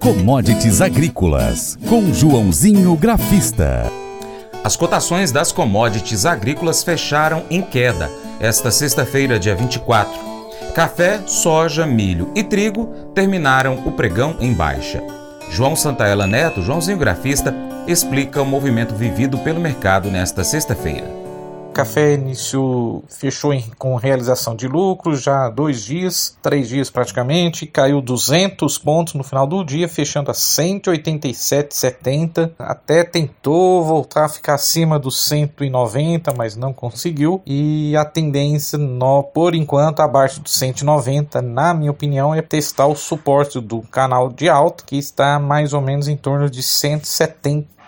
Commodities Agrícolas, com Joãozinho Grafista. As cotações das commodities agrícolas fecharam em queda esta sexta-feira, dia 24. Café, soja, milho e trigo terminaram o pregão em baixa. João Santaella Neto, Joãozinho Grafista, explica o movimento vivido pelo mercado nesta sexta-feira. Café iniciou, fechou em, com realização de lucro já dois dias, três dias praticamente, caiu 200 pontos no final do dia, fechando a 187,70. Até tentou voltar a ficar acima dos 190, mas não conseguiu. E a tendência, no, por enquanto, abaixo dos 190, na minha opinião, é testar o suporte do canal de alta, que está mais ou menos em torno de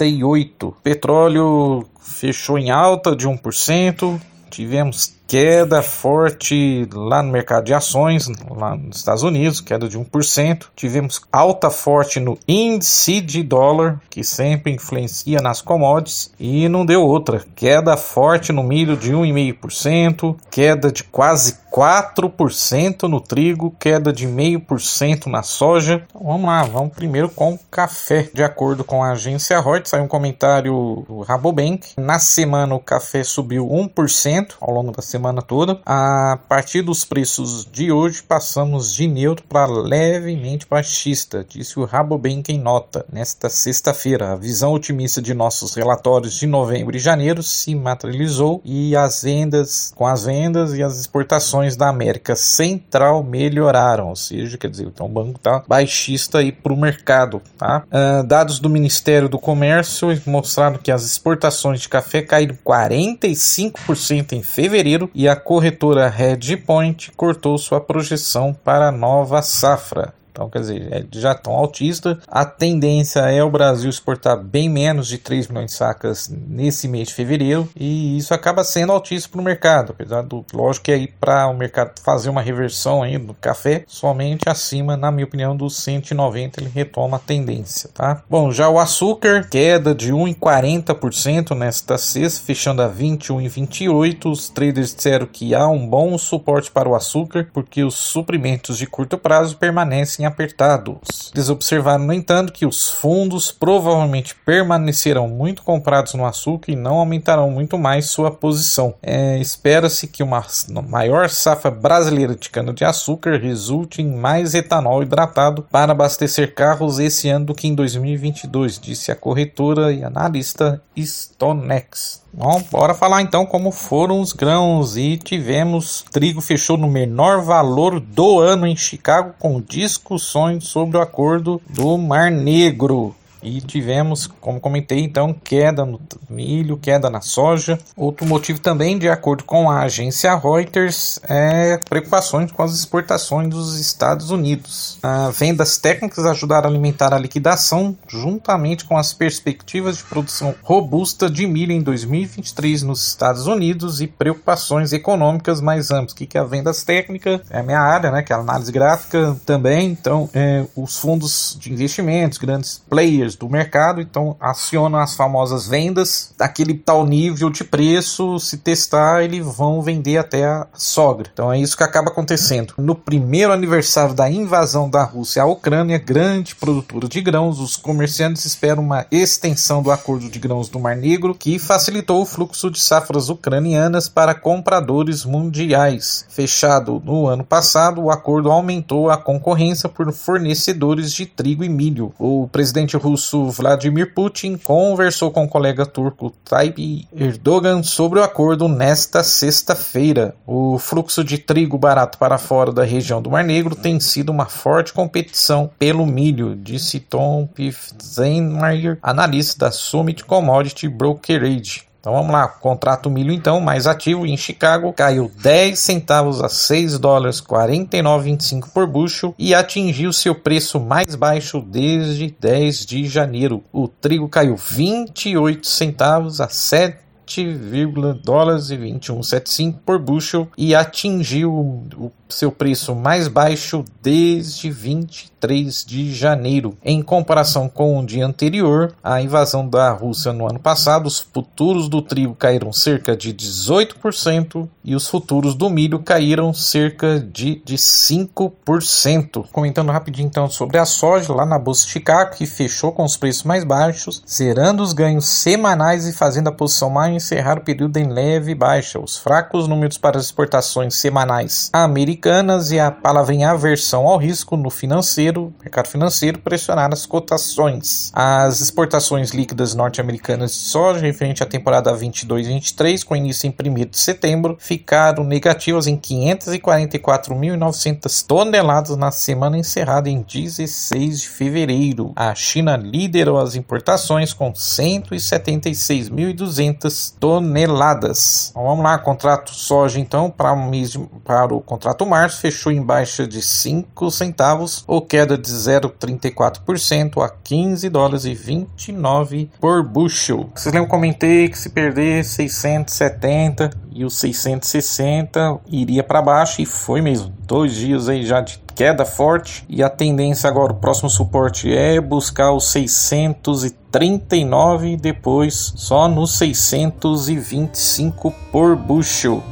178. Petróleo fechou em alta de 1%. Tivemos queda forte lá no mercado de ações, lá nos Estados Unidos, queda de 1%. Tivemos alta forte no índice de dólar, que sempre influencia nas commodities, e não deu outra. Queda forte no milho de 1,5%, queda de quase 4% no trigo, queda de 0,5% na soja. Então, vamos lá, vamos primeiro com café. De acordo com a agência Reuters, saiu um comentário do Rabobank. Na semana o café subiu 1% ao longo da semana toda. A partir dos preços de hoje, passamos de neutro para levemente baixista, disse o Rabobank em nota. Nesta sexta-feira, a visão otimista de nossos relatórios de novembro e janeiro se materializou e as vendas, com as vendas e as exportações da América Central melhoraram, ou seja, quer dizer, então o banco está baixista aí para o mercado. Tá? Uh, dados do Ministério do Comércio mostraram que as exportações de café caíram 45% em fevereiro e a corretora Redpoint cortou sua projeção para a nova safra. Então, quer dizer, é, já tão autista. A tendência é o Brasil exportar bem menos de 3 milhões de sacas nesse mês de fevereiro, e isso acaba sendo autista para o mercado, apesar do, lógico que aí para o mercado fazer uma reversão aí do café, somente acima, na minha opinião, dos 190 ele retoma a tendência, tá? Bom, já o açúcar, queda de 1,40% nesta sexta, fechando a 21,28. Os traders disseram que há um bom suporte para o açúcar, porque os suprimentos de curto prazo permanecem apertados. Eles observaram, no entanto, que os fundos provavelmente permanecerão muito comprados no açúcar e não aumentarão muito mais sua posição. É, Espera-se que uma maior safra brasileira de cana-de-açúcar resulte em mais etanol hidratado para abastecer carros esse ano do que em 2022, disse a corretora e analista Stonex. Bom, bora falar então como foram os grãos e tivemos trigo fechou no menor valor do ano em Chicago com discussões sobre o acordo do Mar Negro. E tivemos, como comentei, então, queda no milho, queda na soja. Outro motivo também, de acordo com a agência Reuters, é preocupações com as exportações dos Estados Unidos. As vendas técnicas ajudaram a alimentar a liquidação, juntamente com as perspectivas de produção robusta de milho em 2023 nos Estados Unidos e preocupações econômicas mais amplas. O que é a vendas técnicas? É a minha área, né, que é a análise gráfica também. Então, é, os fundos de investimentos, grandes players do mercado, então acionam as famosas vendas daquele tal nível de preço, se testar, eles vão vender até a sogra. Então é isso que acaba acontecendo. No primeiro aniversário da invasão da Rússia à Ucrânia, grande produtora de grãos, os comerciantes esperam uma extensão do acordo de grãos do Mar Negro que facilitou o fluxo de safras ucranianas para compradores mundiais. Fechado no ano passado, o acordo aumentou a concorrência por fornecedores de trigo e milho. O presidente russo russo Vladimir Putin conversou com o colega turco Tayyip Erdogan sobre o acordo nesta sexta-feira. O fluxo de trigo barato para fora da região do Mar Negro tem sido uma forte competição pelo milho, disse Tom Pfizenmeier, analista da Summit Commodity Brokerage. Então vamos lá, contrato milho então, mais ativo em Chicago, caiu 10 centavos a 6 dólares 49,25 por bushel e atingiu seu preço mais baixo desde 10 de janeiro. O trigo caiu 28 centavos a 7 7, dólares e 21,75 por bushel e atingiu o seu preço mais baixo desde 23 de janeiro. Em comparação com o dia anterior, a invasão da Rússia no ano passado, os futuros do trigo caíram cerca de 18% e os futuros do milho caíram cerca de, de 5%. Comentando rapidinho então sobre a soja lá na Bolsa de Chicago, que fechou com os preços mais baixos, zerando os ganhos semanais e fazendo a posição mais encerrar o período em leve baixa. Os fracos números para as exportações semanais americanas e a palavrinha aversão ao risco no financeiro, mercado financeiro, pressionaram as cotações. As exportações líquidas norte-americanas de soja referente à temporada 22-23, com início em 1 de setembro, ficaram negativas em 544.900 toneladas na semana encerrada em 16 de fevereiro. A China liderou as importações com 176.200 toneladas. Então, vamos lá, contrato soja então para o mês para o contrato março fechou em baixa de 5 centavos, ou queda de 0,34% a 15 dólares e 29 por bushel. Vocês lembram comentei que se perder 670 e os 660 iria para baixo e foi mesmo. Dois dias aí já de queda forte e a tendência agora, o próximo suporte é buscar os 639 e depois só nos 625 por bushel.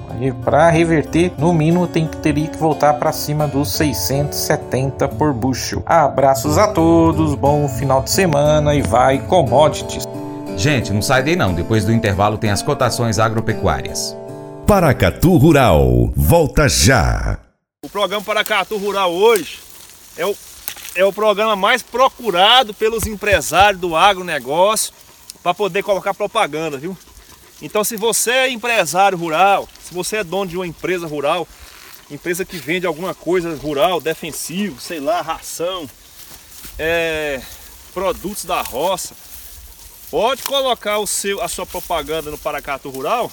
Para reverter, no mínimo tem que teria que voltar para cima dos 670 por bushel. Abraços a todos, bom final de semana e vai commodities. Gente, não sai daí não. Depois do intervalo tem as cotações agropecuárias. Paracatu Rural, volta já. O programa Paracatu Rural hoje é o, é o programa mais procurado pelos empresários do agronegócio para poder colocar propaganda, viu? Então se você é empresário rural, se você é dono de uma empresa rural, empresa que vende alguma coisa rural, defensivo, sei lá, ração, é, produtos da roça, pode colocar o seu, a sua propaganda no Paracatu Rural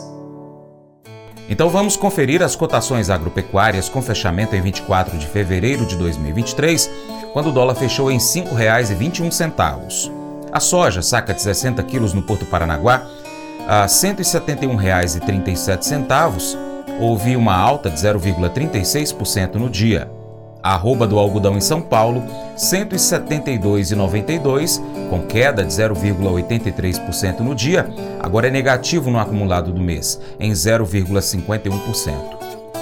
então vamos conferir as cotações agropecuárias com fechamento em 24 de fevereiro de 2023, quando o dólar fechou em R$ 5,21. A soja, saca de 60 quilos no Porto Paranaguá, a R$ 171,37, houve uma alta de 0,36% no dia. Arroba do algodão em São Paulo, 172,92, com queda de 0,83% no dia, agora é negativo no acumulado do mês, em 0,51%.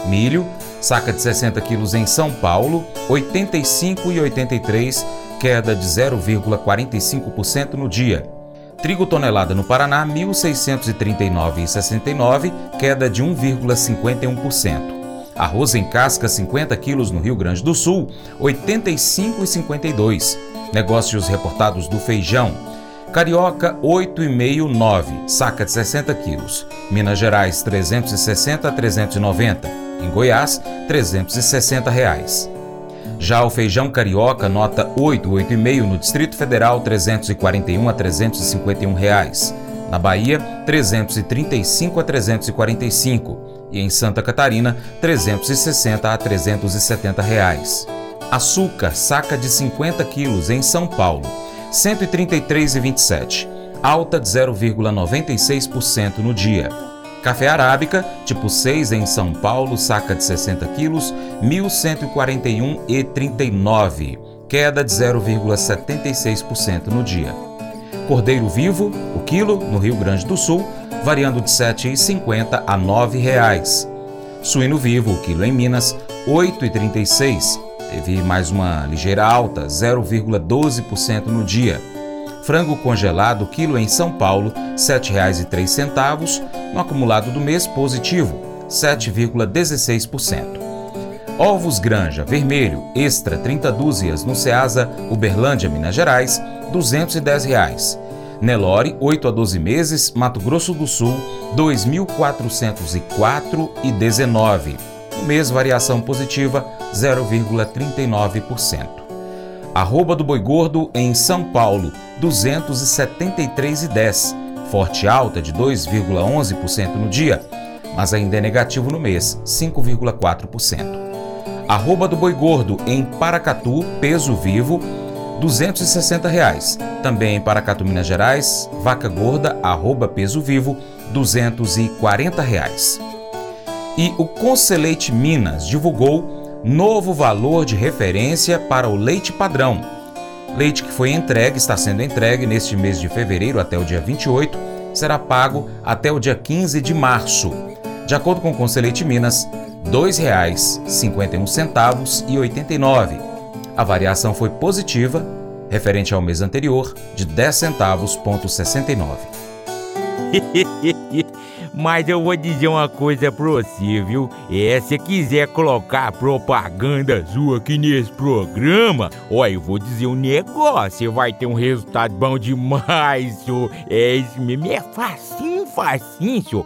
Milho, saca de 60 quilos em São Paulo, 85,83, queda de 0,45% no dia. Trigo tonelada no Paraná, 1.639,69, queda de 1,51%. Arroz em casca 50 quilos no Rio Grande do Sul, 85,52. Negócios reportados do feijão. Carioca 8,5,9, saca de 60 quilos. Minas Gerais 360 a 390. Em Goiás, 360 reais. Já o feijão carioca nota 8, 8,5 no Distrito Federal 341 a 351 reais. Na Bahia, 335 a 345 e em Santa Catarina 360 a 370 reais. Açúcar saca de 50 quilos em São Paulo 133,27, alta de 0,96% no dia. Café arábica tipo 6 em São Paulo saca de 60 quilos 1.141,39, queda de 0,76% no dia. Cordeiro vivo, o quilo, no Rio Grande do Sul, variando de R$ 7,50 a R$ 9,00. Suíno vivo, quilo em Minas, R$ 8,36. Teve mais uma ligeira alta, 0,12% no dia. Frango congelado, quilo em São Paulo, R$ 7,03. No acumulado do mês, positivo, 7,16%. Ovos Granja Vermelho Extra 30 dúzias no Ceasa Uberlândia, Minas Gerais, R$ 210. Nelore, 8 a 12 meses, Mato Grosso do Sul, 2.404,19. O mês variação positiva 0,39%. Arroba do Boi Gordo em São Paulo, 273,10. Forte alta de 2,11% no dia, mas ainda é negativo no mês, 5,4%. Arroba do Boi Gordo em Paracatu, peso vivo, 260 reais. Também em Paracatu, Minas Gerais, vaca gorda, arroba peso vivo, 240 reais. E o Conselheite Minas divulgou novo valor de referência para o leite padrão. Leite que foi entregue, está sendo entregue neste mês de fevereiro até o dia 28, será pago até o dia 15 de março. De acordo com o Conselheite Minas, R$ 2,51,89. A variação foi positiva, referente ao mês anterior, de 10 centavos, ponto 69. Mas eu vou dizer uma coisa pra você, viu? É, se quiser colocar propaganda sua aqui nesse programa, ó, eu vou dizer um negócio, vai ter um resultado bom demais, senhor. É isso mesmo, é facinho, facinho, senhor.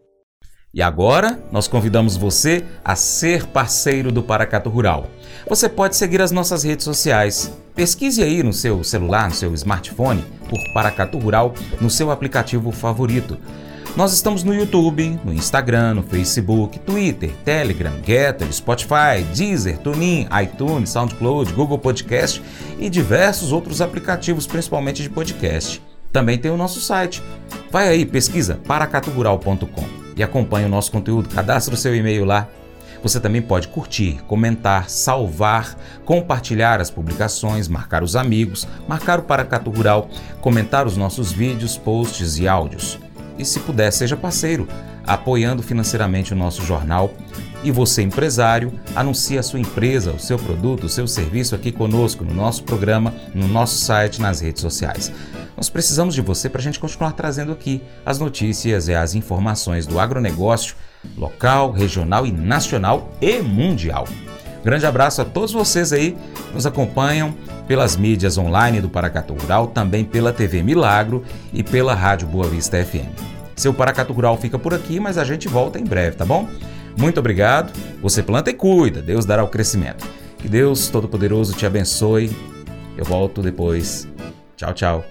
E agora, nós convidamos você a ser parceiro do Paracato Rural. Você pode seguir as nossas redes sociais. Pesquise aí no seu celular, no seu smartphone, por Paracato Rural, no seu aplicativo favorito. Nós estamos no YouTube, no Instagram, no Facebook, Twitter, Telegram, Getter, Spotify, Deezer, TuneIn, iTunes, SoundCloud, Google Podcast e diversos outros aplicativos, principalmente de podcast. Também tem o nosso site. Vai aí, pesquisa paracaturural.com e acompanhe o nosso conteúdo. Cadastre o seu e-mail lá. Você também pode curtir, comentar, salvar, compartilhar as publicações, marcar os amigos, marcar o Paracatu Rural, comentar os nossos vídeos, posts e áudios. E se puder, seja parceiro, apoiando financeiramente o nosso jornal. E você, empresário, anuncie a sua empresa, o seu produto, o seu serviço aqui conosco, no nosso programa, no nosso site, nas redes sociais. Nós precisamos de você para a gente continuar trazendo aqui as notícias e as informações do agronegócio local, regional e nacional e mundial. Grande abraço a todos vocês aí que nos acompanham pelas mídias online do Paracatu Rural, também pela TV Milagro e pela Rádio Boa Vista FM. Seu Paracatu Rural fica por aqui, mas a gente volta em breve, tá bom? Muito obrigado. Você planta e cuida, Deus dará o crescimento. Que Deus Todo-Poderoso te abençoe. Eu volto depois. Tchau, tchau.